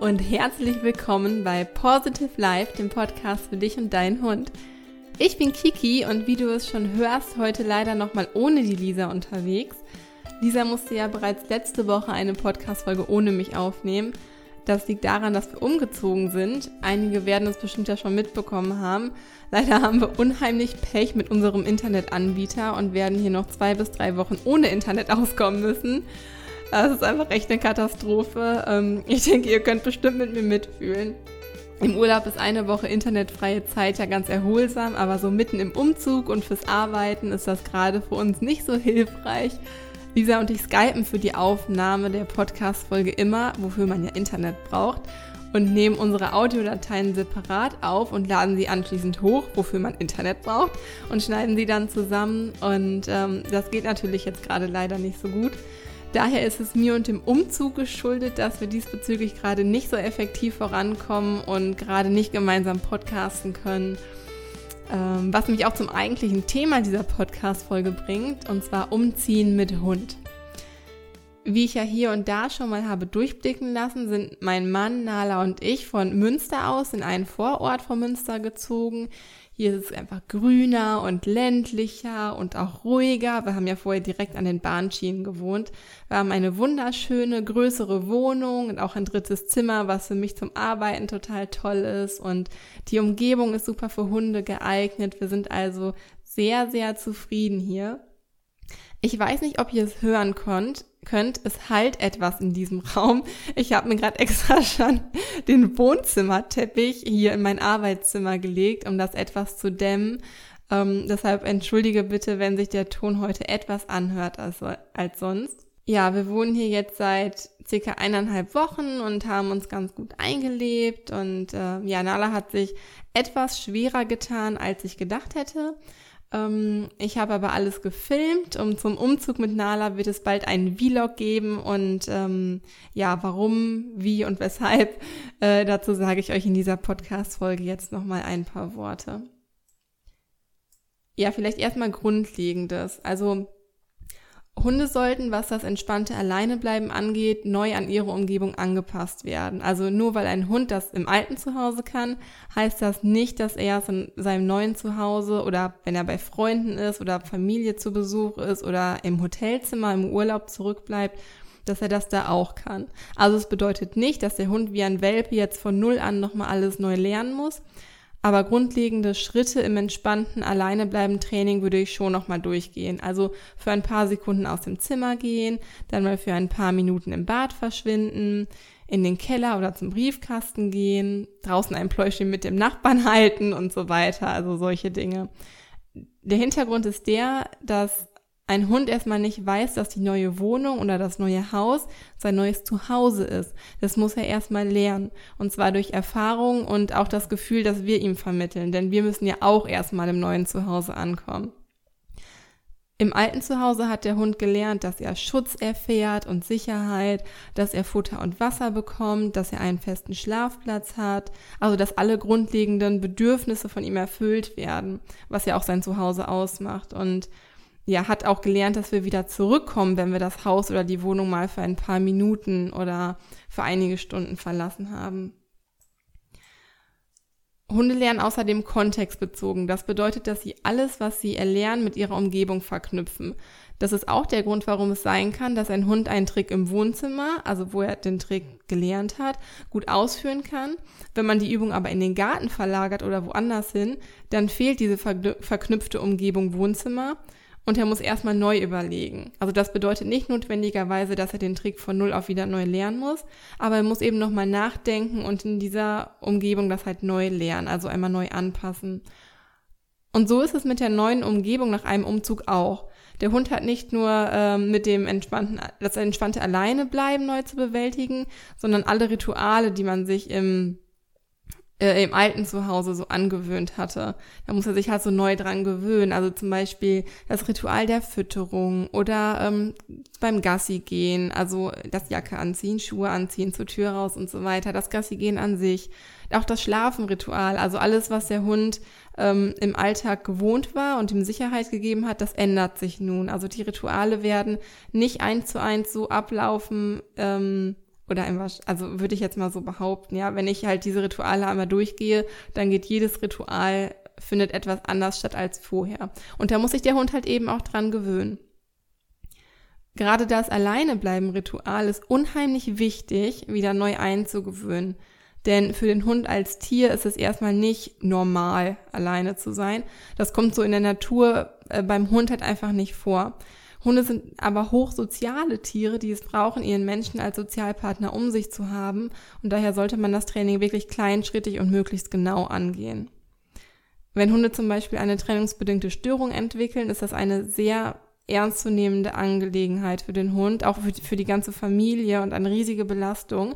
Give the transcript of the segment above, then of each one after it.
und herzlich willkommen bei Positive Life, dem Podcast für dich und deinen Hund. Ich bin Kiki und wie du es schon hörst, heute leider nochmal ohne die Lisa unterwegs. Lisa musste ja bereits letzte Woche eine Podcast-Folge ohne mich aufnehmen. Das liegt daran, dass wir umgezogen sind. Einige werden es bestimmt ja schon mitbekommen haben. Leider haben wir unheimlich Pech mit unserem Internetanbieter und werden hier noch zwei bis drei Wochen ohne Internet auskommen müssen. Das ist einfach echt eine Katastrophe. Ähm, ich denke, ihr könnt bestimmt mit mir mitfühlen. Im Urlaub ist eine Woche internetfreie Zeit ja ganz erholsam, aber so mitten im Umzug und fürs Arbeiten ist das gerade für uns nicht so hilfreich. Lisa und ich skypen für die Aufnahme der Podcast-Folge immer, wofür man ja Internet braucht, und nehmen unsere Audiodateien separat auf und laden sie anschließend hoch, wofür man Internet braucht, und schneiden sie dann zusammen. Und ähm, das geht natürlich jetzt gerade leider nicht so gut. Daher ist es mir und dem Umzug geschuldet, dass wir diesbezüglich gerade nicht so effektiv vorankommen und gerade nicht gemeinsam podcasten können. Ähm, was mich auch zum eigentlichen Thema dieser Podcast-Folge bringt, und zwar Umziehen mit Hund. Wie ich ja hier und da schon mal habe durchblicken lassen, sind mein Mann, Nala und ich von Münster aus in einen Vorort von Münster gezogen. Hier ist es einfach grüner und ländlicher und auch ruhiger. Wir haben ja vorher direkt an den Bahnschienen gewohnt. Wir haben eine wunderschöne, größere Wohnung und auch ein drittes Zimmer, was für mich zum Arbeiten total toll ist. Und die Umgebung ist super für Hunde geeignet. Wir sind also sehr, sehr zufrieden hier. Ich weiß nicht, ob ihr es hören konnt, könnt, es halt etwas in diesem Raum. Ich habe mir gerade extra schon den Wohnzimmerteppich hier in mein Arbeitszimmer gelegt, um das etwas zu dämmen. Ähm, deshalb entschuldige bitte, wenn sich der Ton heute etwas anhört als, als sonst. Ja, wir wohnen hier jetzt seit circa eineinhalb Wochen und haben uns ganz gut eingelebt. Und äh, ja, Nala hat sich etwas schwerer getan, als ich gedacht hätte. Ähm, ich habe aber alles gefilmt und zum Umzug mit Nala wird es bald einen Vlog geben und ähm, ja, warum, wie und weshalb, äh, dazu sage ich euch in dieser Podcast-Folge jetzt nochmal ein paar Worte. Ja, vielleicht erstmal Grundlegendes. Also Hunde sollten, was das entspannte Alleinebleiben angeht, neu an ihre Umgebung angepasst werden. Also nur weil ein Hund das im alten Zuhause kann, heißt das nicht, dass er es in seinem neuen Zuhause oder wenn er bei Freunden ist oder Familie zu Besuch ist oder im Hotelzimmer im Urlaub zurückbleibt, dass er das da auch kann. Also es bedeutet nicht, dass der Hund wie ein Welpe jetzt von Null an nochmal alles neu lernen muss, aber grundlegende Schritte im entspannten Alleinebleiben Training würde ich schon nochmal durchgehen. Also für ein paar Sekunden aus dem Zimmer gehen, dann mal für ein paar Minuten im Bad verschwinden, in den Keller oder zum Briefkasten gehen, draußen ein Pläuschchen mit dem Nachbarn halten und so weiter. Also solche Dinge. Der Hintergrund ist der, dass ein Hund erstmal nicht weiß, dass die neue Wohnung oder das neue Haus sein neues Zuhause ist. Das muss er erstmal lernen. Und zwar durch Erfahrung und auch das Gefühl, das wir ihm vermitteln. Denn wir müssen ja auch erstmal im neuen Zuhause ankommen. Im alten Zuhause hat der Hund gelernt, dass er Schutz erfährt und Sicherheit, dass er Futter und Wasser bekommt, dass er einen festen Schlafplatz hat, also dass alle grundlegenden Bedürfnisse von ihm erfüllt werden, was ja auch sein Zuhause ausmacht. Und ja, hat auch gelernt, dass wir wieder zurückkommen, wenn wir das Haus oder die Wohnung mal für ein paar Minuten oder für einige Stunden verlassen haben. Hunde lernen außerdem kontextbezogen. Das bedeutet, dass sie alles, was sie erlernen, mit ihrer Umgebung verknüpfen. Das ist auch der Grund, warum es sein kann, dass ein Hund einen Trick im Wohnzimmer, also wo er den Trick gelernt hat, gut ausführen kann. Wenn man die Übung aber in den Garten verlagert oder woanders hin, dann fehlt diese verknüpfte Umgebung Wohnzimmer und er muss erstmal neu überlegen. Also das bedeutet nicht notwendigerweise, dass er den Trick von null auf wieder neu lernen muss, aber er muss eben nochmal nachdenken und in dieser Umgebung das halt neu lernen, also einmal neu anpassen. Und so ist es mit der neuen Umgebung nach einem Umzug auch. Der Hund hat nicht nur ähm, mit dem entspannten, das entspannte Alleinebleiben neu zu bewältigen, sondern alle Rituale, die man sich im äh, im alten Zuhause so angewöhnt hatte. Da muss er sich halt so neu dran gewöhnen. Also zum Beispiel das Ritual der Fütterung oder ähm, beim Gassi gehen, also das Jacke anziehen, Schuhe anziehen, zur Tür raus und so weiter, das Gassi gehen an sich. Auch das Schlafenritual, also alles, was der Hund ähm, im Alltag gewohnt war und ihm Sicherheit gegeben hat, das ändert sich nun. Also die Rituale werden nicht eins zu eins so ablaufen, ähm, oder einfach, also würde ich jetzt mal so behaupten, ja, wenn ich halt diese Rituale einmal durchgehe, dann geht jedes Ritual, findet etwas anders statt als vorher. Und da muss sich der Hund halt eben auch dran gewöhnen. Gerade das Alleinebleiben-Ritual ist unheimlich wichtig, wieder neu einzugewöhnen. Denn für den Hund als Tier ist es erstmal nicht normal, alleine zu sein. Das kommt so in der Natur äh, beim Hund halt einfach nicht vor. Hunde sind aber hochsoziale Tiere, die es brauchen, ihren Menschen als Sozialpartner um sich zu haben. Und daher sollte man das Training wirklich kleinschrittig und möglichst genau angehen. Wenn Hunde zum Beispiel eine trennungsbedingte Störung entwickeln, ist das eine sehr ernstzunehmende Angelegenheit für den Hund, auch für, die ganze Familie und eine riesige Belastung.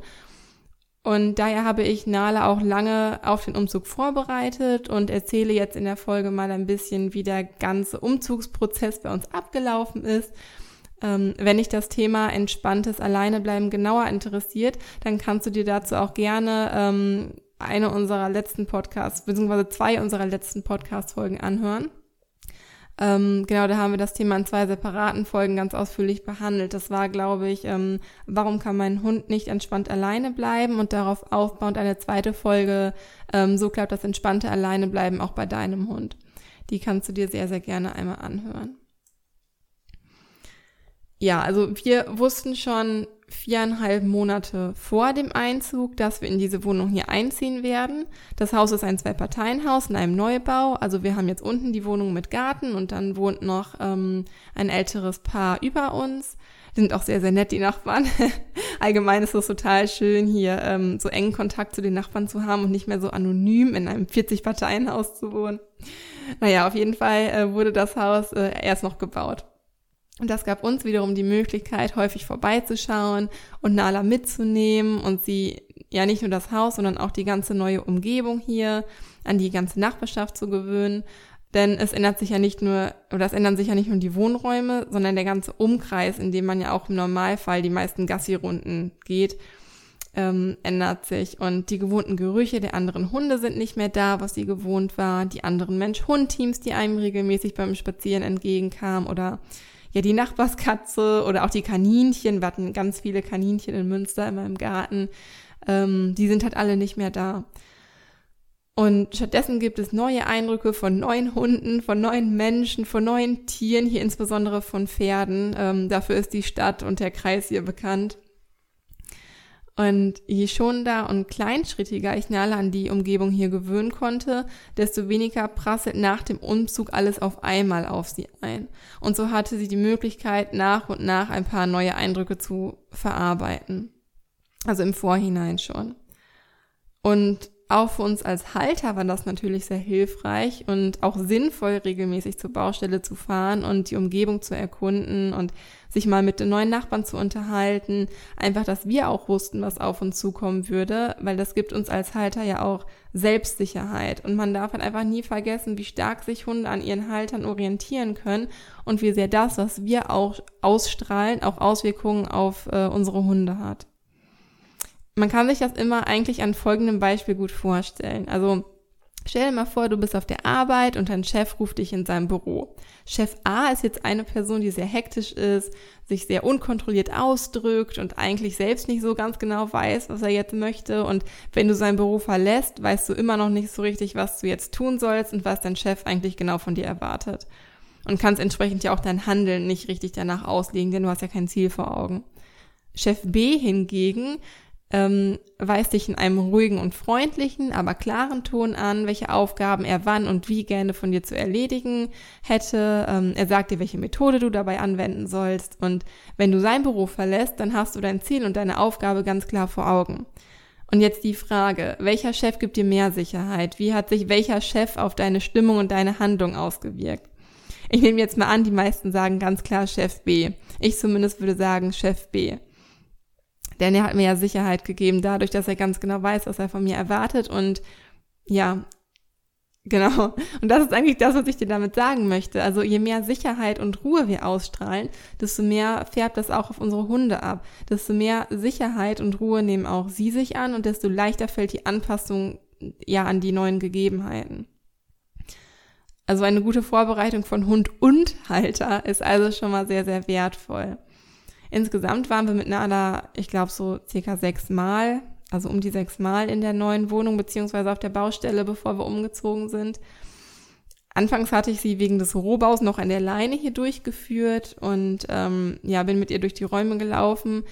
Und daher habe ich Nala auch lange auf den Umzug vorbereitet und erzähle jetzt in der Folge mal ein bisschen, wie der ganze Umzugsprozess bei uns abgelaufen ist. Ähm, wenn dich das Thema entspanntes Alleinebleiben genauer interessiert, dann kannst du dir dazu auch gerne ähm, eine unserer letzten Podcasts, beziehungsweise zwei unserer letzten Podcast-Folgen anhören. Ähm, genau, da haben wir das Thema in zwei separaten Folgen ganz ausführlich behandelt. Das war, glaube ich, ähm, warum kann mein Hund nicht entspannt alleine bleiben und darauf aufbauend eine zweite Folge, ähm, so klappt das entspannte alleine bleiben auch bei deinem Hund. Die kannst du dir sehr, sehr gerne einmal anhören. Ja, also wir wussten schon viereinhalb Monate vor dem Einzug, dass wir in diese Wohnung hier einziehen werden. Das Haus ist ein Zwei-Parteien-Haus in einem Neubau. Also wir haben jetzt unten die Wohnung mit Garten und dann wohnt noch ähm, ein älteres Paar über uns. Sind auch sehr, sehr nett, die Nachbarn. Allgemein ist es total schön, hier ähm, so engen Kontakt zu den Nachbarn zu haben und nicht mehr so anonym in einem 40-Parteien-Haus zu wohnen. Naja, auf jeden Fall äh, wurde das Haus äh, erst noch gebaut. Und das gab uns wiederum die Möglichkeit, häufig vorbeizuschauen und Nala mitzunehmen und sie ja nicht nur das Haus, sondern auch die ganze neue Umgebung hier an die ganze Nachbarschaft zu gewöhnen. Denn es ändert sich ja nicht nur, oder es ändern sich ja nicht nur die Wohnräume, sondern der ganze Umkreis, in dem man ja auch im Normalfall die meisten Gassi-Runden geht, ähm, ändert sich. Und die gewohnten Gerüche der anderen Hunde sind nicht mehr da, was sie gewohnt war. Die anderen Mensch-Hund-Teams, die einem regelmäßig beim Spazieren entgegenkamen oder ja, die Nachbarskatze oder auch die Kaninchen, wir hatten ganz viele Kaninchen in Münster in meinem Garten, ähm, die sind halt alle nicht mehr da. Und stattdessen gibt es neue Eindrücke von neuen Hunden, von neuen Menschen, von neuen Tieren, hier insbesondere von Pferden. Ähm, dafür ist die Stadt und der Kreis hier bekannt. Und je schonender und kleinschrittiger ich Nala an die Umgebung hier gewöhnen konnte, desto weniger prasselt nach dem Umzug alles auf einmal auf sie ein. Und so hatte sie die Möglichkeit, nach und nach ein paar neue Eindrücke zu verarbeiten. Also im Vorhinein schon. Und auch für uns als Halter war das natürlich sehr hilfreich und auch sinnvoll, regelmäßig zur Baustelle zu fahren und die Umgebung zu erkunden und sich mal mit den neuen Nachbarn zu unterhalten. Einfach, dass wir auch wussten, was auf uns zukommen würde, weil das gibt uns als Halter ja auch Selbstsicherheit. Und man darf halt einfach nie vergessen, wie stark sich Hunde an ihren Haltern orientieren können und wie sehr das, was wir auch ausstrahlen, auch Auswirkungen auf äh, unsere Hunde hat man kann sich das immer eigentlich an folgendem Beispiel gut vorstellen. Also stell dir mal vor, du bist auf der Arbeit und dein Chef ruft dich in seinem Büro. Chef A ist jetzt eine Person, die sehr hektisch ist, sich sehr unkontrolliert ausdrückt und eigentlich selbst nicht so ganz genau weiß, was er jetzt möchte. Und wenn du sein Büro verlässt, weißt du immer noch nicht so richtig, was du jetzt tun sollst und was dein Chef eigentlich genau von dir erwartet. Und kannst entsprechend ja auch dein Handeln nicht richtig danach auslegen, denn du hast ja kein Ziel vor Augen. Chef B hingegen ähm, weist dich in einem ruhigen und freundlichen, aber klaren Ton an, welche Aufgaben er wann und wie gerne von dir zu erledigen hätte. Ähm, er sagt dir, welche Methode du dabei anwenden sollst. Und wenn du sein Büro verlässt, dann hast du dein Ziel und deine Aufgabe ganz klar vor Augen. Und jetzt die Frage, welcher Chef gibt dir mehr Sicherheit? Wie hat sich welcher Chef auf deine Stimmung und deine Handlung ausgewirkt? Ich nehme jetzt mal an, die meisten sagen ganz klar Chef B. Ich zumindest würde sagen Chef B. Denn er hat mir ja Sicherheit gegeben, dadurch, dass er ganz genau weiß, was er von mir erwartet. Und ja, genau. Und das ist eigentlich das, was ich dir damit sagen möchte. Also je mehr Sicherheit und Ruhe wir ausstrahlen, desto mehr färbt das auch auf unsere Hunde ab. Desto mehr Sicherheit und Ruhe nehmen auch sie sich an und desto leichter fällt die Anpassung ja an die neuen Gegebenheiten. Also eine gute Vorbereitung von Hund und Halter ist also schon mal sehr, sehr wertvoll. Insgesamt waren wir mit Nala, ich glaube, so circa sechs Mal, also um die sechs Mal in der neuen Wohnung beziehungsweise auf der Baustelle, bevor wir umgezogen sind. Anfangs hatte ich sie wegen des Rohbaus noch an der Leine hier durchgeführt und ähm, ja, bin mit ihr durch die Räume gelaufen.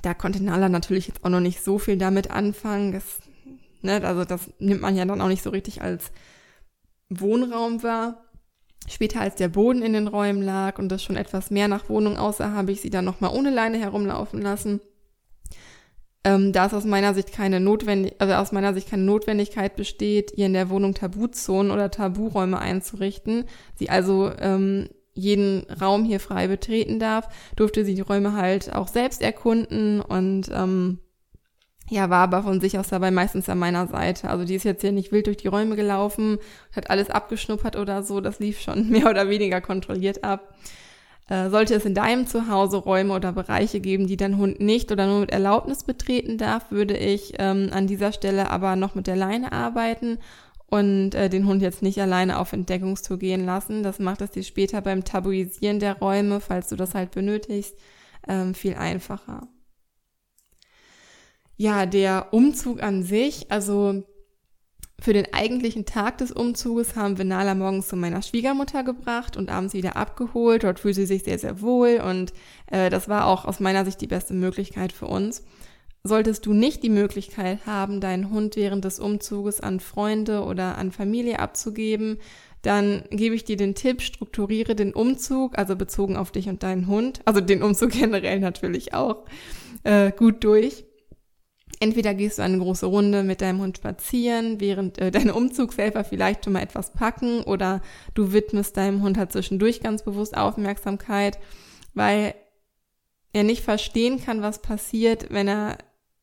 Da konnte Nala natürlich jetzt auch noch nicht so viel damit anfangen. Das, ne, also das nimmt man ja dann auch nicht so richtig als Wohnraum wahr. Später, als der Boden in den Räumen lag und das schon etwas mehr nach Wohnung aussah, habe ich sie dann nochmal ohne Leine herumlaufen lassen. Ähm, da es aus meiner Sicht keine Notwendig also aus meiner Sicht keine Notwendigkeit besteht, ihr in der Wohnung Tabuzonen oder Taburäume einzurichten, sie also ähm, jeden Raum hier frei betreten darf, durfte sie die Räume halt auch selbst erkunden und ähm, ja, war aber von sich aus dabei meistens an meiner Seite. Also die ist jetzt hier nicht wild durch die Räume gelaufen, hat alles abgeschnuppert oder so, das lief schon mehr oder weniger kontrolliert ab. Äh, sollte es in deinem Zuhause Räume oder Bereiche geben, die dein Hund nicht oder nur mit Erlaubnis betreten darf, würde ich ähm, an dieser Stelle aber noch mit der Leine arbeiten und äh, den Hund jetzt nicht alleine auf Entdeckungstour gehen lassen. Das macht es dir später beim Tabuisieren der Räume, falls du das halt benötigst, ähm, viel einfacher. Ja, der Umzug an sich, also für den eigentlichen Tag des Umzuges haben wir Nala morgens zu meiner Schwiegermutter gebracht und abends wieder abgeholt. Dort fühlt sie sich sehr, sehr wohl und äh, das war auch aus meiner Sicht die beste Möglichkeit für uns. Solltest du nicht die Möglichkeit haben, deinen Hund während des Umzuges an Freunde oder an Familie abzugeben, dann gebe ich dir den Tipp, strukturiere den Umzug, also bezogen auf dich und deinen Hund, also den Umzug generell natürlich auch, äh, gut durch. Entweder gehst du eine große Runde mit deinem Hund spazieren, während äh, deine Umzugshelfer vielleicht schon mal etwas packen oder du widmest deinem Hund halt zwischendurch ganz bewusst Aufmerksamkeit, weil er nicht verstehen kann, was passiert, wenn er,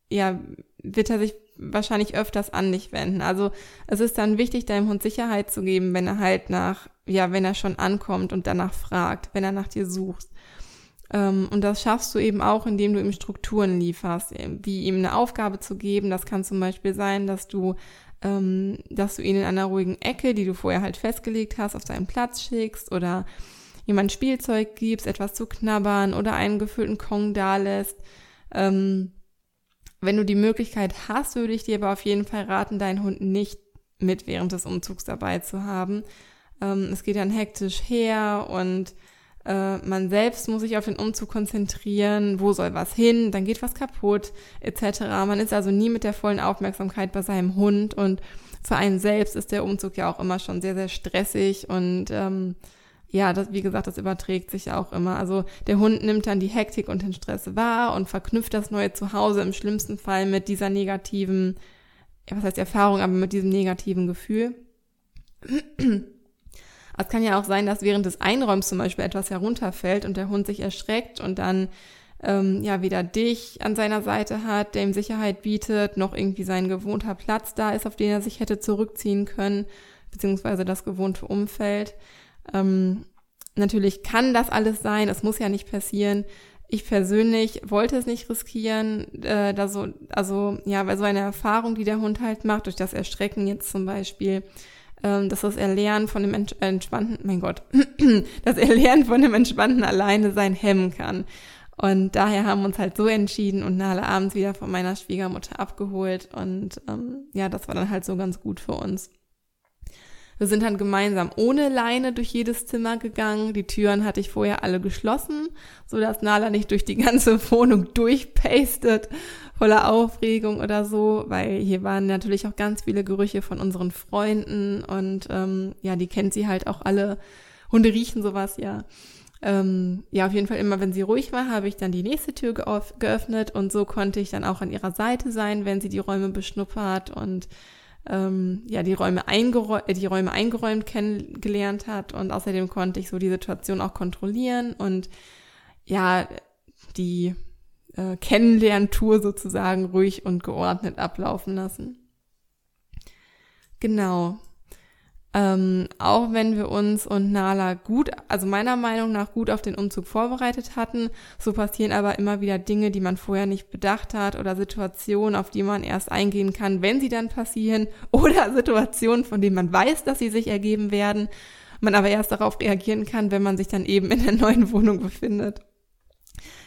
ja, wird er sich wahrscheinlich öfters an dich wenden. Also es ist dann wichtig, deinem Hund Sicherheit zu geben, wenn er halt nach, ja, wenn er schon ankommt und danach fragt, wenn er nach dir sucht. Ähm, und das schaffst du eben auch, indem du ihm Strukturen lieferst, wie ihm eine Aufgabe zu geben. Das kann zum Beispiel sein, dass du, ähm, dass du ihn in einer ruhigen Ecke, die du vorher halt festgelegt hast, auf seinen Platz schickst oder jemand Spielzeug gibst, etwas zu knabbern oder einen gefüllten Kong dalässt. Ähm, wenn du die Möglichkeit hast, würde ich dir aber auf jeden Fall raten, deinen Hund nicht mit während des Umzugs dabei zu haben. Ähm, es geht dann hektisch her und äh, man selbst muss sich auf den Umzug konzentrieren, wo soll was hin, dann geht was kaputt, etc. Man ist also nie mit der vollen Aufmerksamkeit bei seinem Hund und für einen selbst ist der Umzug ja auch immer schon sehr, sehr stressig und ähm, ja, das, wie gesagt, das überträgt sich auch immer. Also der Hund nimmt dann die Hektik und den Stress wahr und verknüpft das neue Zuhause im schlimmsten Fall mit dieser negativen, ja, was heißt Erfahrung, aber mit diesem negativen Gefühl. Es kann ja auch sein, dass während des Einräums zum Beispiel etwas herunterfällt und der Hund sich erschreckt und dann ähm, ja weder dich an seiner Seite hat, der ihm Sicherheit bietet, noch irgendwie sein gewohnter Platz da ist, auf den er sich hätte zurückziehen können, beziehungsweise das gewohnte Umfeld. Ähm, natürlich kann das alles sein, es muss ja nicht passieren. Ich persönlich wollte es nicht riskieren, äh, da so, also ja, bei so einer Erfahrung, die der Hund halt macht, durch das Erschrecken jetzt zum Beispiel, ähm, dass das Erlernen von dem entspannten, mein Gott, das Erlernen von dem entspannten alleine sein hemmen kann. Und daher haben wir uns halt so entschieden und Nale abends wieder von meiner Schwiegermutter abgeholt. Und ähm, ja, das war dann halt so ganz gut für uns. Wir sind dann gemeinsam ohne Leine durch jedes Zimmer gegangen. Die Türen hatte ich vorher alle geschlossen, so dass Nala nicht durch die ganze Wohnung durchpastet, voller Aufregung oder so, weil hier waren natürlich auch ganz viele Gerüche von unseren Freunden und ähm, ja, die kennt sie halt auch alle. Hunde riechen sowas, ja. Ähm, ja, auf jeden Fall immer, wenn sie ruhig war, habe ich dann die nächste Tür geöffnet und so konnte ich dann auch an ihrer Seite sein, wenn sie die Räume beschnuppert und ähm, ja die Räume, eingeräumt, äh, die Räume eingeräumt kennengelernt hat und außerdem konnte ich so die Situation auch kontrollieren und ja die äh, Kennenlerntour sozusagen ruhig und geordnet ablaufen lassen. Genau. Ähm, auch wenn wir uns und Nala gut, also meiner Meinung nach gut auf den Umzug vorbereitet hatten, so passieren aber immer wieder Dinge, die man vorher nicht bedacht hat oder Situationen, auf die man erst eingehen kann, wenn sie dann passieren oder Situationen, von denen man weiß, dass sie sich ergeben werden, man aber erst darauf reagieren kann, wenn man sich dann eben in der neuen Wohnung befindet.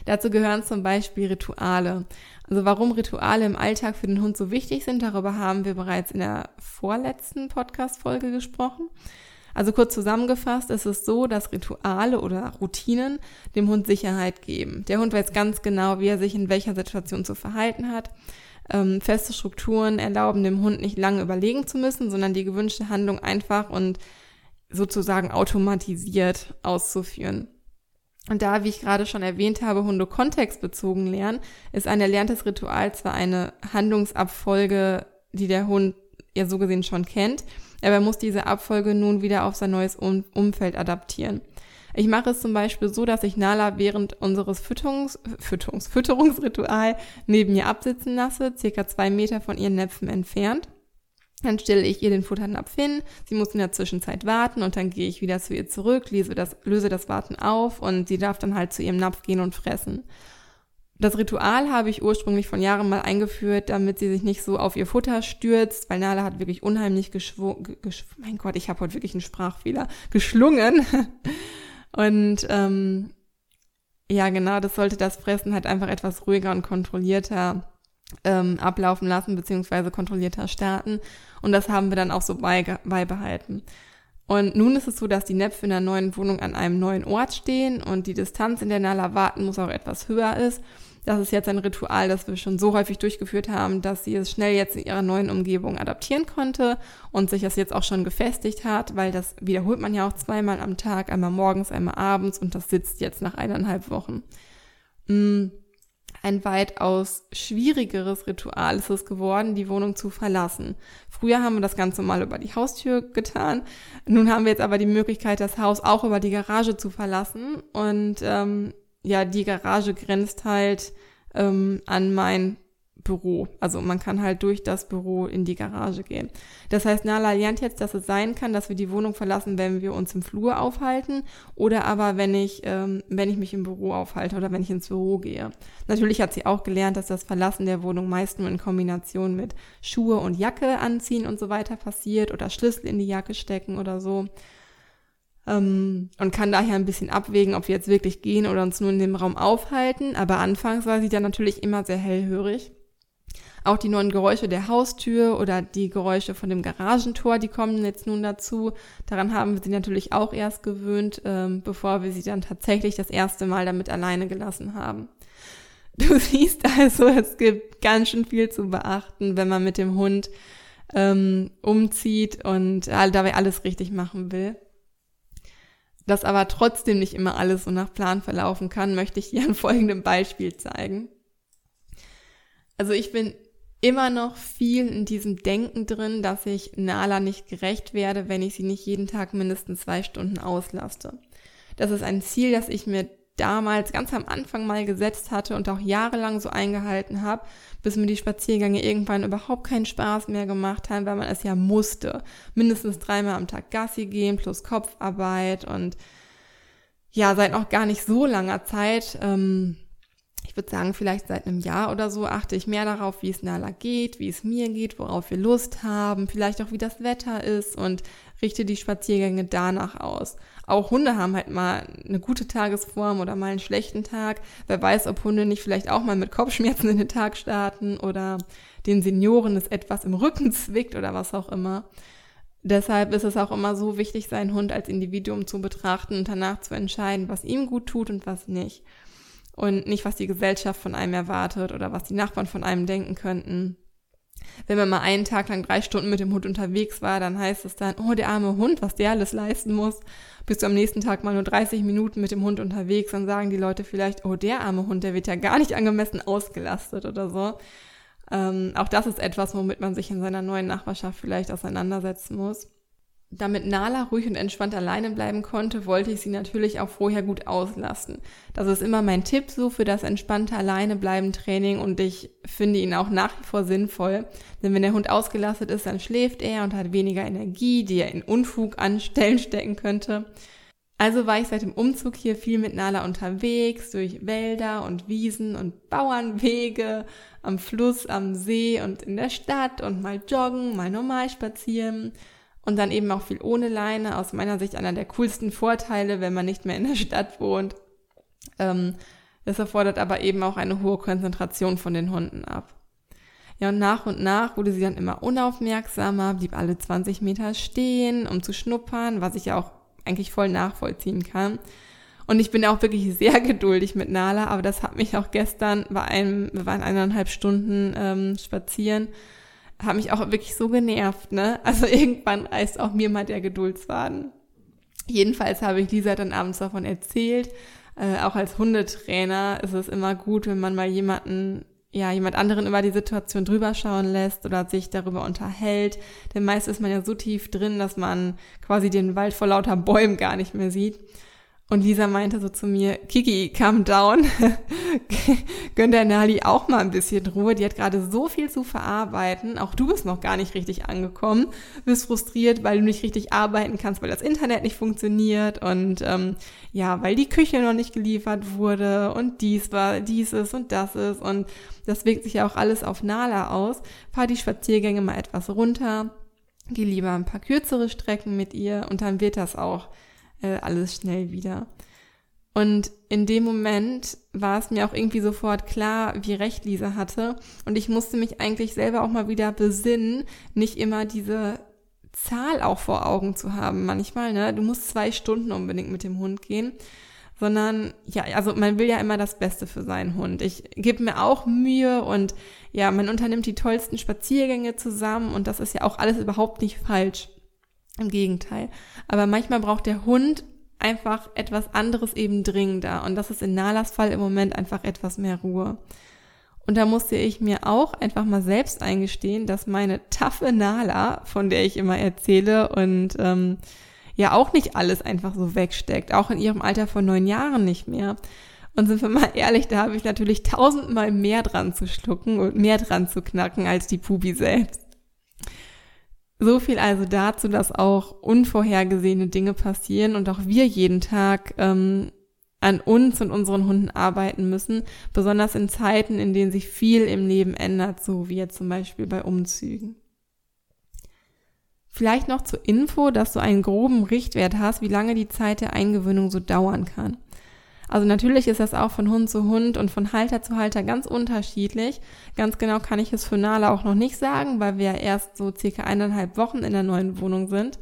Dazu gehören zum Beispiel Rituale. Also warum Rituale im Alltag für den Hund so wichtig sind, darüber haben wir bereits in der vorletzten Podcast-Folge gesprochen. Also kurz zusammengefasst ist es so, dass Rituale oder Routinen dem Hund Sicherheit geben. Der Hund weiß ganz genau, wie er sich in welcher Situation zu verhalten hat. Ähm, feste Strukturen erlauben dem Hund nicht lange überlegen zu müssen, sondern die gewünschte Handlung einfach und sozusagen automatisiert auszuführen. Und da, wie ich gerade schon erwähnt habe, Hunde kontextbezogen lernen, ist ein erlerntes Ritual zwar eine Handlungsabfolge, die der Hund ja so gesehen schon kennt, aber er muss diese Abfolge nun wieder auf sein neues um Umfeld adaptieren. Ich mache es zum Beispiel so, dass ich Nala während unseres Fütterungs, Fütterungs, Fütterungsritual neben ihr absitzen lasse, circa zwei Meter von ihren Näpfen entfernt. Dann stelle ich ihr den Futternapf hin, sie muss in der Zwischenzeit warten und dann gehe ich wieder zu ihr zurück, löse das, löse das Warten auf und sie darf dann halt zu ihrem Napf gehen und fressen. Das Ritual habe ich ursprünglich von Jahren mal eingeführt, damit sie sich nicht so auf ihr Futter stürzt, weil Nala hat wirklich unheimlich geschwungen, geschw mein Gott, ich habe heute wirklich einen Sprachfehler, geschlungen. und ähm, ja, genau, das sollte das Fressen halt einfach etwas ruhiger und kontrollierter ähm, ablaufen lassen, beziehungsweise kontrollierter starten. Und das haben wir dann auch so beibehalten. Und nun ist es so, dass die Näpfe in der neuen Wohnung an einem neuen Ort stehen und die Distanz, in der Nala warten muss, auch etwas höher ist. Das ist jetzt ein Ritual, das wir schon so häufig durchgeführt haben, dass sie es schnell jetzt in ihrer neuen Umgebung adaptieren konnte und sich das jetzt auch schon gefestigt hat, weil das wiederholt man ja auch zweimal am Tag, einmal morgens, einmal abends und das sitzt jetzt nach eineinhalb Wochen. Mm ein weitaus schwierigeres Ritual ist es geworden, die Wohnung zu verlassen. Früher haben wir das Ganze mal über die Haustür getan. Nun haben wir jetzt aber die Möglichkeit, das Haus auch über die Garage zu verlassen. Und ähm, ja, die Garage grenzt halt ähm, an mein Büro. Also man kann halt durch das Büro in die Garage gehen. Das heißt, Nala lernt jetzt, dass es sein kann, dass wir die Wohnung verlassen, wenn wir uns im Flur aufhalten oder aber wenn ich, ähm, wenn ich mich im Büro aufhalte oder wenn ich ins Büro gehe. Natürlich hat sie auch gelernt, dass das Verlassen der Wohnung meist nur in Kombination mit Schuhe und Jacke anziehen und so weiter passiert oder Schlüssel in die Jacke stecken oder so ähm, und kann daher ein bisschen abwägen, ob wir jetzt wirklich gehen oder uns nur in dem Raum aufhalten. Aber anfangs war sie dann natürlich immer sehr hellhörig auch die neuen Geräusche der Haustür oder die Geräusche von dem Garagentor, die kommen jetzt nun dazu. Daran haben wir sie natürlich auch erst gewöhnt, ähm, bevor wir sie dann tatsächlich das erste Mal damit alleine gelassen haben. Du siehst also, es gibt ganz schön viel zu beachten, wenn man mit dem Hund ähm, umzieht und äh, dabei alles richtig machen will. Dass aber trotzdem nicht immer alles so nach Plan verlaufen kann, möchte ich dir an folgendem Beispiel zeigen. Also ich bin immer noch viel in diesem Denken drin, dass ich Nala nicht gerecht werde, wenn ich sie nicht jeden Tag mindestens zwei Stunden auslaste. Das ist ein Ziel, das ich mir damals ganz am Anfang mal gesetzt hatte und auch jahrelang so eingehalten habe, bis mir die Spaziergänge irgendwann überhaupt keinen Spaß mehr gemacht haben, weil man es ja musste. Mindestens dreimal am Tag Gassi gehen plus Kopfarbeit und ja, seit noch gar nicht so langer Zeit ähm, ich würde sagen, vielleicht seit einem Jahr oder so achte ich mehr darauf, wie es Nala geht, wie es mir geht, worauf wir Lust haben, vielleicht auch wie das Wetter ist und richte die Spaziergänge danach aus. Auch Hunde haben halt mal eine gute Tagesform oder mal einen schlechten Tag. Wer weiß, ob Hunde nicht vielleicht auch mal mit Kopfschmerzen in den Tag starten oder den Senioren es etwas im Rücken zwickt oder was auch immer. Deshalb ist es auch immer so wichtig, seinen Hund als Individuum zu betrachten und danach zu entscheiden, was ihm gut tut und was nicht und nicht, was die Gesellschaft von einem erwartet oder was die Nachbarn von einem denken könnten. Wenn man mal einen Tag lang drei Stunden mit dem Hund unterwegs war, dann heißt es dann, oh, der arme Hund, was der alles leisten muss. Bist du am nächsten Tag mal nur 30 Minuten mit dem Hund unterwegs, dann sagen die Leute vielleicht, oh, der arme Hund, der wird ja gar nicht angemessen ausgelastet oder so. Ähm, auch das ist etwas, womit man sich in seiner neuen Nachbarschaft vielleicht auseinandersetzen muss. Damit Nala ruhig und entspannt alleine bleiben konnte, wollte ich sie natürlich auch vorher gut auslasten. Das ist immer mein Tipp so für das entspannte Alleinebleiben Training und ich finde ihn auch nach wie vor sinnvoll. Denn wenn der Hund ausgelastet ist, dann schläft er und hat weniger Energie, die er in Unfug an Stellen stecken könnte. Also war ich seit dem Umzug hier viel mit Nala unterwegs, durch Wälder und Wiesen und Bauernwege, am Fluss, am See und in der Stadt und mal joggen, mal normal spazieren und dann eben auch viel ohne Leine. Aus meiner Sicht einer der coolsten Vorteile, wenn man nicht mehr in der Stadt wohnt. Ähm, Das erfordert aber eben auch eine hohe Konzentration von den Hunden ab. Ja, und nach und nach wurde sie dann immer unaufmerksamer, blieb alle 20 Meter stehen, um zu schnuppern, was ich ja auch eigentlich voll nachvollziehen kann. Und ich bin auch wirklich sehr geduldig mit Nala, aber das hat mich auch gestern bei einem, wir waren eineinhalb Stunden ähm, spazieren, hat mich auch wirklich so genervt, ne? Also irgendwann reißt auch mir mal der Geduldsfaden. Jedenfalls habe ich Lisa dann abends davon erzählt. Äh, auch als Hundetrainer ist es immer gut, wenn man mal jemanden ja, jemand anderen über die Situation drüber schauen lässt oder sich darüber unterhält. Denn meist ist man ja so tief drin, dass man quasi den Wald vor lauter Bäumen gar nicht mehr sieht. Und Lisa meinte so zu mir, Kiki, calm down. Gönn der Nali auch mal ein bisschen Ruhe. Die hat gerade so viel zu verarbeiten. Auch du bist noch gar nicht richtig angekommen. Bist frustriert, weil du nicht richtig arbeiten kannst, weil das Internet nicht funktioniert und ähm, ja, weil die Küche noch nicht geliefert wurde und dies war, dieses und das ist und das wirkt sich ja auch alles auf Nala aus. Fahr die Spaziergänge mal etwas runter. Geh lieber ein paar kürzere Strecken mit ihr und dann wird das auch äh, alles schnell wieder. Und in dem Moment war es mir auch irgendwie sofort klar, wie recht Lisa hatte. Und ich musste mich eigentlich selber auch mal wieder besinnen, nicht immer diese Zahl auch vor Augen zu haben. Manchmal, ne? Du musst zwei Stunden unbedingt mit dem Hund gehen. Sondern, ja, also man will ja immer das Beste für seinen Hund. Ich gebe mir auch Mühe und ja, man unternimmt die tollsten Spaziergänge zusammen und das ist ja auch alles überhaupt nicht falsch. Im Gegenteil. Aber manchmal braucht der Hund einfach etwas anderes eben dringender. Und das ist in Nalas Fall im Moment einfach etwas mehr Ruhe. Und da musste ich mir auch einfach mal selbst eingestehen, dass meine taffe Nala, von der ich immer erzähle und ähm, ja auch nicht alles einfach so wegsteckt, auch in ihrem Alter von neun Jahren nicht mehr. Und sind wir mal ehrlich, da habe ich natürlich tausendmal mehr dran zu schlucken und mehr dran zu knacken als die Pubi selbst. So viel also dazu, dass auch unvorhergesehene Dinge passieren und auch wir jeden Tag ähm, an uns und unseren Hunden arbeiten müssen, besonders in Zeiten, in denen sich viel im Leben ändert, so wie jetzt zum Beispiel bei Umzügen. Vielleicht noch zur Info, dass du einen groben Richtwert hast, wie lange die Zeit der Eingewöhnung so dauern kann. Also natürlich ist das auch von Hund zu Hund und von Halter zu Halter ganz unterschiedlich. Ganz genau kann ich es für Nala auch noch nicht sagen, weil wir erst so circa eineinhalb Wochen in der neuen Wohnung sind.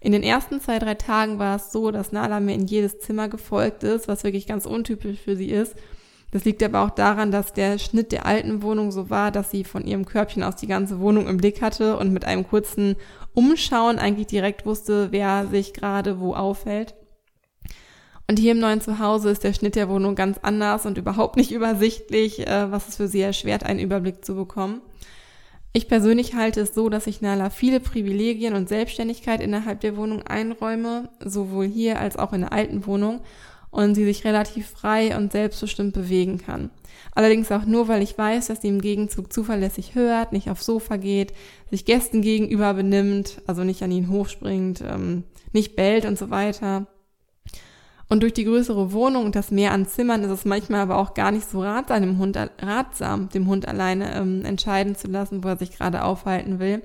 In den ersten zwei, drei Tagen war es so, dass Nala mir in jedes Zimmer gefolgt ist, was wirklich ganz untypisch für sie ist. Das liegt aber auch daran, dass der Schnitt der alten Wohnung so war, dass sie von ihrem Körbchen aus die ganze Wohnung im Blick hatte und mit einem kurzen Umschauen eigentlich direkt wusste, wer sich gerade wo aufhält. Und hier im neuen Zuhause ist der Schnitt der Wohnung ganz anders und überhaupt nicht übersichtlich, äh, was es für sie erschwert, einen Überblick zu bekommen. Ich persönlich halte es so, dass ich Nala viele Privilegien und Selbstständigkeit innerhalb der Wohnung einräume, sowohl hier als auch in der alten Wohnung, und sie sich relativ frei und selbstbestimmt bewegen kann. Allerdings auch nur, weil ich weiß, dass sie im Gegenzug zuverlässig hört, nicht aufs Sofa geht, sich Gästen gegenüber benimmt, also nicht an ihnen hochspringt, ähm, nicht bellt und so weiter. Und durch die größere Wohnung und das Mehr an Zimmern ist es manchmal aber auch gar nicht so ratsam, dem Hund, ratsam, dem Hund alleine ähm, entscheiden zu lassen, wo er sich gerade aufhalten will.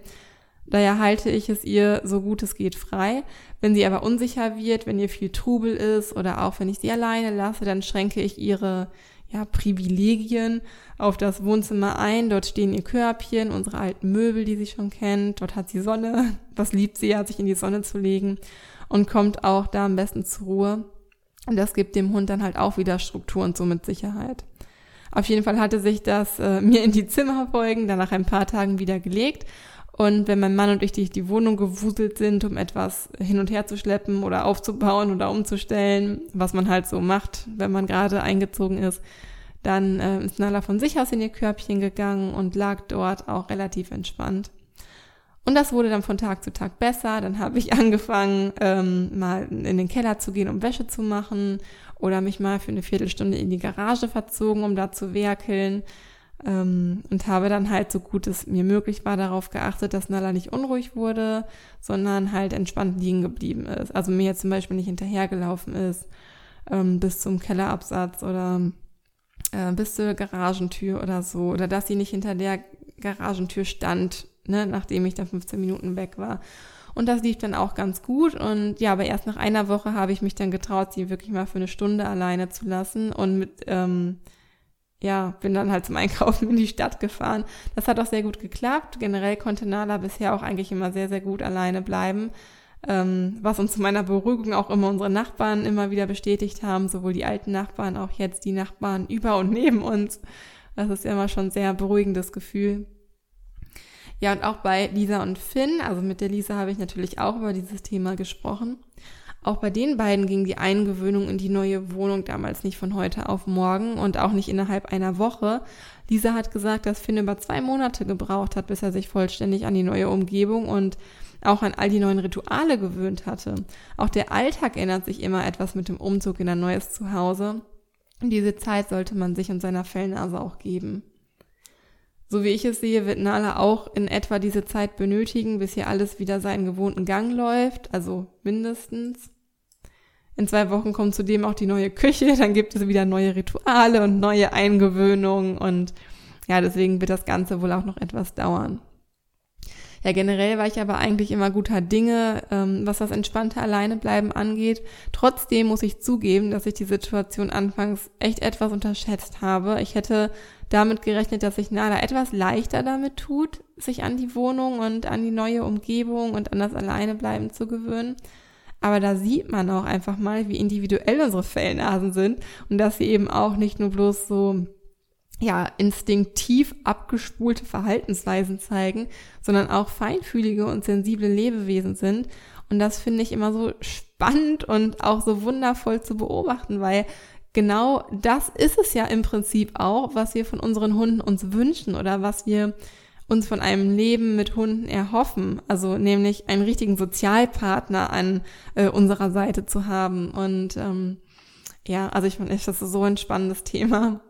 Daher halte ich es ihr so gut es geht frei. Wenn sie aber unsicher wird, wenn ihr viel Trubel ist oder auch wenn ich sie alleine lasse, dann schränke ich ihre ja, Privilegien auf das Wohnzimmer ein. Dort stehen ihr Körbchen, unsere alten Möbel, die sie schon kennt. Dort hat sie Sonne. Was liebt sie ja, sich in die Sonne zu legen und kommt auch da am besten zur Ruhe. Und das gibt dem Hund dann halt auch wieder Struktur und somit Sicherheit. Auf jeden Fall hatte sich das äh, mir in die Zimmerbeugen dann nach ein paar Tagen wieder gelegt. Und wenn mein Mann und ich durch die Wohnung gewuselt sind, um etwas hin und her zu schleppen oder aufzubauen oder umzustellen, was man halt so macht, wenn man gerade eingezogen ist, dann äh, ist Nala von sich aus in ihr Körbchen gegangen und lag dort auch relativ entspannt. Und das wurde dann von Tag zu Tag besser. Dann habe ich angefangen, ähm, mal in den Keller zu gehen, um Wäsche zu machen oder mich mal für eine Viertelstunde in die Garage verzogen, um da zu werkeln. Ähm, und habe dann halt, so gut es mir möglich war, darauf geachtet, dass Nala nicht unruhig wurde, sondern halt entspannt liegen geblieben ist. Also mir jetzt zum Beispiel nicht hinterhergelaufen ist ähm, bis zum Kellerabsatz oder äh, bis zur Garagentür oder so. Oder dass sie nicht hinter der Garagentür stand ne, nachdem ich dann 15 Minuten weg war. Und das lief dann auch ganz gut. Und ja, aber erst nach einer Woche habe ich mich dann getraut, sie wirklich mal für eine Stunde alleine zu lassen. Und mit, ähm, ja, bin dann halt zum Einkaufen in die Stadt gefahren. Das hat auch sehr gut geklappt. Generell konnte Nala bisher auch eigentlich immer sehr, sehr gut alleine bleiben. Ähm, was uns zu meiner Beruhigung auch immer unsere Nachbarn immer wieder bestätigt haben, sowohl die alten Nachbarn, auch jetzt die Nachbarn über und neben uns. Das ist immer schon ein sehr beruhigendes Gefühl. Ja, und auch bei Lisa und Finn, also mit der Lisa habe ich natürlich auch über dieses Thema gesprochen. Auch bei den beiden ging die Eingewöhnung in die neue Wohnung damals nicht von heute auf morgen und auch nicht innerhalb einer Woche. Lisa hat gesagt, dass Finn über zwei Monate gebraucht hat, bis er sich vollständig an die neue Umgebung und auch an all die neuen Rituale gewöhnt hatte. Auch der Alltag ändert sich immer etwas mit dem Umzug in ein neues Zuhause. Diese Zeit sollte man sich und seiner Fellnase auch geben. So wie ich es sehe, wird Nala auch in etwa diese Zeit benötigen, bis hier alles wieder seinen gewohnten Gang läuft, also mindestens. In zwei Wochen kommt zudem auch die neue Küche, dann gibt es wieder neue Rituale und neue Eingewöhnungen und ja, deswegen wird das Ganze wohl auch noch etwas dauern. Ja, generell war ich aber eigentlich immer guter Dinge, ähm, was das entspannte Alleinebleiben angeht. Trotzdem muss ich zugeben, dass ich die Situation anfangs echt etwas unterschätzt habe. Ich hätte damit gerechnet, dass sich Nala etwas leichter damit tut, sich an die Wohnung und an die neue Umgebung und an das Alleinebleiben zu gewöhnen. Aber da sieht man auch einfach mal, wie individuell unsere Fellnasen sind und dass sie eben auch nicht nur bloß so ja, instinktiv abgespulte Verhaltensweisen zeigen, sondern auch feinfühlige und sensible Lebewesen sind. Und das finde ich immer so spannend und auch so wundervoll zu beobachten, weil genau das ist es ja im Prinzip auch, was wir von unseren Hunden uns wünschen oder was wir uns von einem Leben mit Hunden erhoffen. Also nämlich einen richtigen Sozialpartner an äh, unserer Seite zu haben. Und ähm, ja, also ich finde, das ist so ein spannendes Thema.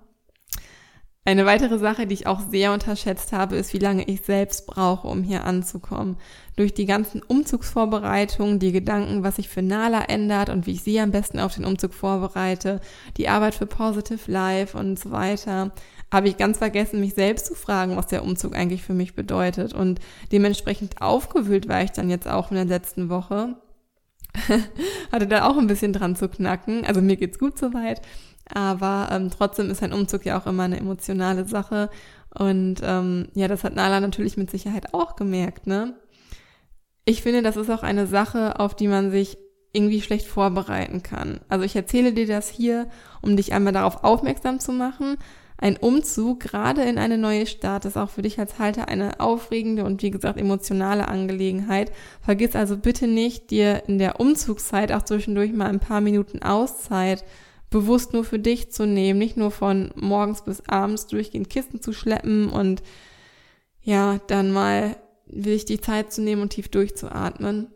Eine weitere Sache, die ich auch sehr unterschätzt habe, ist, wie lange ich selbst brauche, um hier anzukommen. Durch die ganzen Umzugsvorbereitungen, die Gedanken, was sich für Nala ändert und wie ich sie am besten auf den Umzug vorbereite, die Arbeit für Positive Life und so weiter, habe ich ganz vergessen, mich selbst zu fragen, was der Umzug eigentlich für mich bedeutet. Und dementsprechend aufgewühlt war ich dann jetzt auch in der letzten Woche. Hatte da auch ein bisschen dran zu knacken. Also mir geht's gut soweit. Aber ähm, trotzdem ist ein Umzug ja auch immer eine emotionale Sache. Und ähm, ja, das hat Nala natürlich mit Sicherheit auch gemerkt, ne? Ich finde, das ist auch eine Sache, auf die man sich irgendwie schlecht vorbereiten kann. Also ich erzähle dir das hier, um dich einmal darauf aufmerksam zu machen. Ein Umzug, gerade in eine neue Stadt, ist auch für dich als Halter eine aufregende und wie gesagt emotionale Angelegenheit. Vergiss also bitte nicht, dir in der Umzugszeit auch zwischendurch mal ein paar Minuten Auszeit bewusst nur für dich zu nehmen, nicht nur von morgens bis abends durchgehend Kisten zu schleppen und ja, dann mal sich die Zeit zu nehmen und tief durchzuatmen.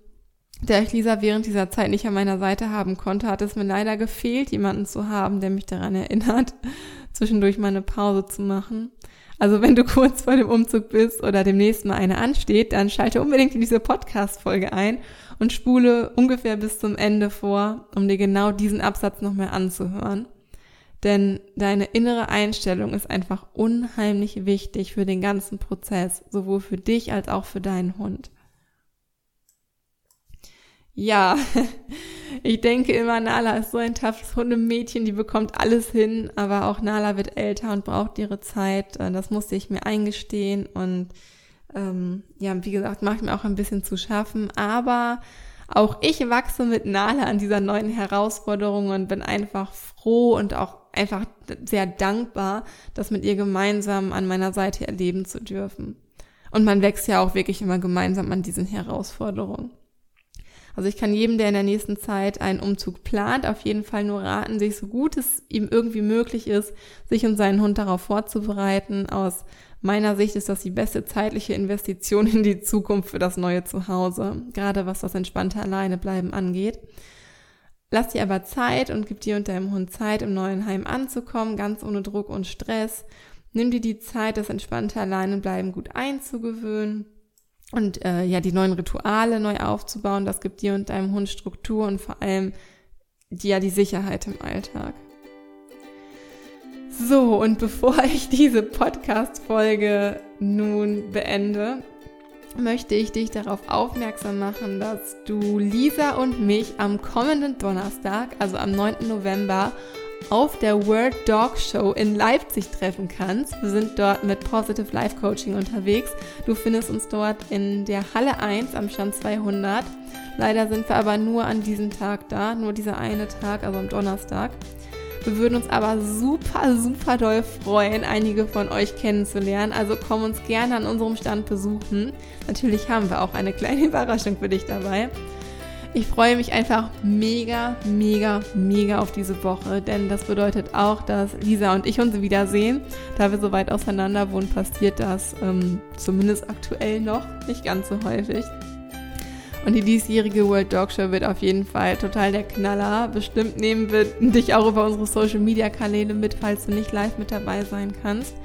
Da ich Lisa während dieser Zeit nicht an meiner Seite haben konnte, hat es mir leider gefehlt, jemanden zu haben, der mich daran erinnert, zwischendurch mal eine Pause zu machen. Also wenn du kurz vor dem Umzug bist oder demnächst mal eine ansteht, dann schalte unbedingt in diese Podcast-Folge ein und spule ungefähr bis zum Ende vor, um dir genau diesen Absatz nochmal anzuhören. Denn deine innere Einstellung ist einfach unheimlich wichtig für den ganzen Prozess, sowohl für dich als auch für deinen Hund. Ja, ich denke immer, Nala ist so ein toughes Hundemädchen, die bekommt alles hin, aber auch Nala wird älter und braucht ihre Zeit. Das musste ich mir eingestehen und ähm, ja, wie gesagt, macht mir auch ein bisschen zu schaffen, aber auch ich wachse mit Nala an dieser neuen Herausforderung und bin einfach froh und auch einfach sehr dankbar, das mit ihr gemeinsam an meiner Seite erleben zu dürfen. Und man wächst ja auch wirklich immer gemeinsam an diesen Herausforderungen. Also ich kann jedem, der in der nächsten Zeit einen Umzug plant, auf jeden Fall nur raten, sich so gut es ihm irgendwie möglich ist, sich und seinen Hund darauf vorzubereiten, aus meiner Sicht ist das die beste zeitliche Investition in die Zukunft für das neue Zuhause, gerade was das entspannte Alleinebleiben angeht. Lass dir aber Zeit und gib dir und deinem Hund Zeit, im neuen Heim anzukommen, ganz ohne Druck und Stress. Nimm dir die Zeit, das entspannte Alleinebleiben gut einzugewöhnen und äh, ja, die neuen Rituale neu aufzubauen. Das gibt dir und deinem Hund Struktur und vor allem dir ja die Sicherheit im Alltag. So, und bevor ich diese Podcast-Folge nun beende, möchte ich dich darauf aufmerksam machen, dass du Lisa und mich am kommenden Donnerstag, also am 9. November, auf der World Dog Show in Leipzig treffen kannst. Wir sind dort mit Positive Life Coaching unterwegs. Du findest uns dort in der Halle 1 am Stand 200. Leider sind wir aber nur an diesem Tag da, nur dieser eine Tag, also am Donnerstag. Wir würden uns aber super, super doll freuen, einige von euch kennenzulernen. Also komm uns gerne an unserem Stand besuchen. Natürlich haben wir auch eine kleine Überraschung für dich dabei. Ich freue mich einfach mega, mega, mega auf diese Woche, denn das bedeutet auch, dass Lisa und ich uns wiedersehen. Da wir so weit auseinander wohnen, passiert das ähm, zumindest aktuell noch nicht ganz so häufig. Und die diesjährige World Dog Show wird auf jeden Fall total der Knaller. Bestimmt nehmen wir dich auch über unsere Social Media Kanäle mit, falls du nicht live mit dabei sein kannst.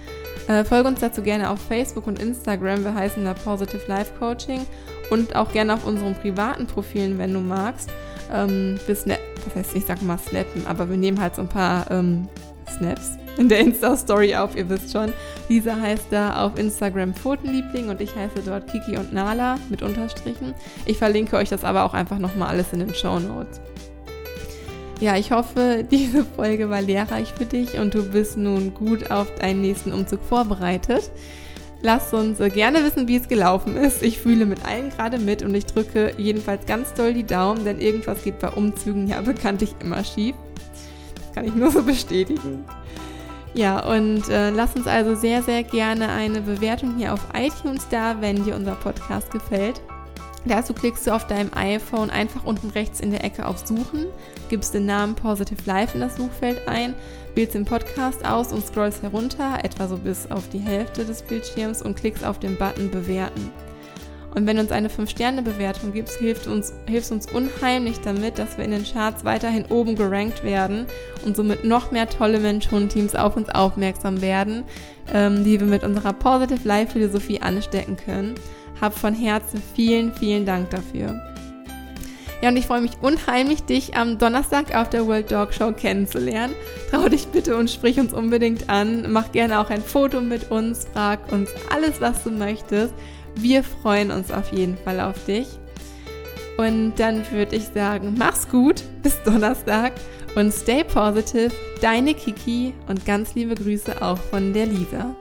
Äh, folge uns dazu gerne auf Facebook und Instagram. Wir heißen da Positive Life Coaching und auch gerne auf unseren privaten Profilen, wenn du magst. Ähm, wir snap, das heißt, ich sag mal snappen, aber wir nehmen halt so ein paar ähm, Snaps in der Insta-Story auf, ihr wisst schon. Lisa heißt da auf Instagram Pfotenliebling und ich heiße dort Kiki und Nala mit Unterstrichen. Ich verlinke euch das aber auch einfach nochmal alles in den Show Notes. Ja, ich hoffe, diese Folge war lehrreich für dich und du bist nun gut auf deinen nächsten Umzug vorbereitet. Lass uns gerne wissen, wie es gelaufen ist. Ich fühle mit allen gerade mit und ich drücke jedenfalls ganz doll die Daumen, denn irgendwas geht bei Umzügen ja bekanntlich immer schief. Kann ich nur so bestätigen. Ja, und äh, lass uns also sehr, sehr gerne eine Bewertung hier auf iTunes da, wenn dir unser Podcast gefällt. Dazu klickst du auf deinem iPhone einfach unten rechts in der Ecke auf Suchen, gibst den Namen Positive Life in das Suchfeld ein, wählst den Podcast aus und scrollst herunter, etwa so bis auf die Hälfte des Bildschirms und klickst auf den Button Bewerten. Und wenn du uns eine 5-Sterne-Bewertung gibst, hilft uns, hilft uns unheimlich damit, dass wir in den Charts weiterhin oben gerankt werden und somit noch mehr tolle Menschen-Teams auf uns aufmerksam werden, ähm, die wir mit unserer Positive Life-Philosophie anstecken können. Hab von Herzen vielen, vielen Dank dafür. Ja, und ich freue mich unheimlich, dich am Donnerstag auf der World Dog Show kennenzulernen. Trau dich bitte und sprich uns unbedingt an. Mach gerne auch ein Foto mit uns, frag uns alles, was du möchtest. Wir freuen uns auf jeden Fall auf dich. Und dann würde ich sagen, mach's gut, bis Donnerstag und stay positive. Deine Kiki und ganz liebe Grüße auch von der Lisa.